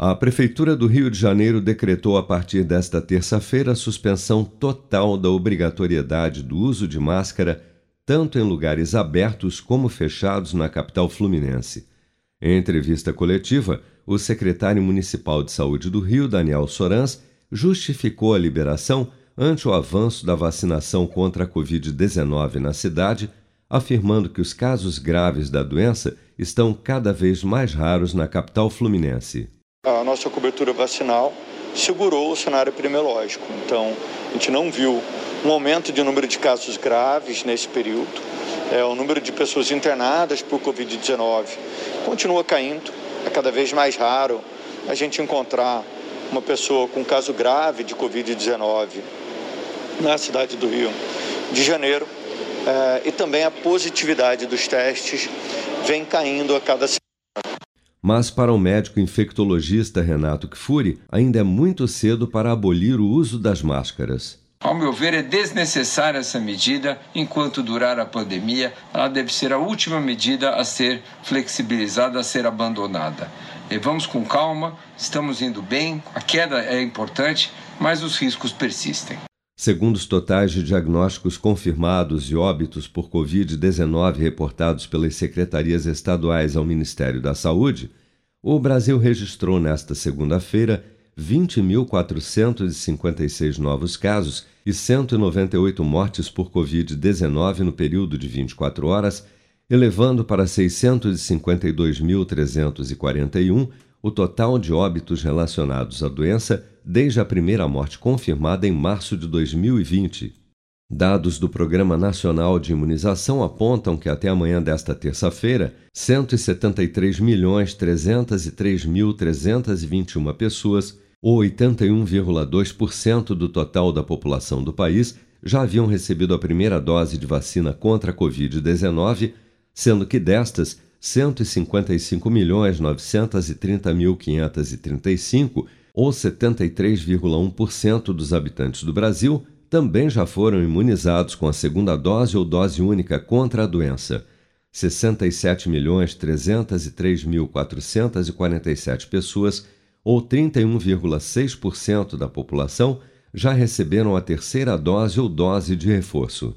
A Prefeitura do Rio de Janeiro decretou a partir desta terça-feira a suspensão total da obrigatoriedade do uso de máscara, tanto em lugares abertos como fechados na capital fluminense. Em entrevista coletiva, o secretário municipal de saúde do Rio, Daniel Sorans, justificou a liberação ante o avanço da vacinação contra a Covid-19 na cidade, afirmando que os casos graves da doença estão cada vez mais raros na capital fluminense a nossa cobertura vacinal segurou o cenário epidemiológico. Então, a gente não viu um aumento de número de casos graves nesse período. É, o número de pessoas internadas por Covid-19 continua caindo. É cada vez mais raro a gente encontrar uma pessoa com caso grave de Covid-19 na cidade do Rio de Janeiro. É, e também a positividade dos testes vem caindo a cada. Mas para o médico infectologista Renato Kfouri, ainda é muito cedo para abolir o uso das máscaras. Ao meu ver, é desnecessária essa medida. Enquanto durar a pandemia, ela deve ser a última medida a ser flexibilizada, a ser abandonada. E vamos com calma, estamos indo bem, a queda é importante, mas os riscos persistem. Segundo os totais de diagnósticos confirmados e óbitos por Covid-19 reportados pelas secretarias estaduais ao Ministério da Saúde, o Brasil registrou nesta segunda-feira 20.456 novos casos e 198 mortes por Covid-19 no período de 24 horas, elevando para 652.341 o total de óbitos relacionados à doença desde a primeira morte confirmada em março de 2020. Dados do Programa Nacional de Imunização apontam que até amanhã desta terça-feira, 173.303.321 pessoas, ou 81,2% do total da população do país, já haviam recebido a primeira dose de vacina contra a Covid-19, sendo que destas, 155.930.535, ou 73,1% dos habitantes do Brasil, também já foram imunizados com a segunda dose ou dose única contra a doença. 67.303.447 pessoas, ou 31,6% da população, já receberam a terceira dose ou dose de reforço.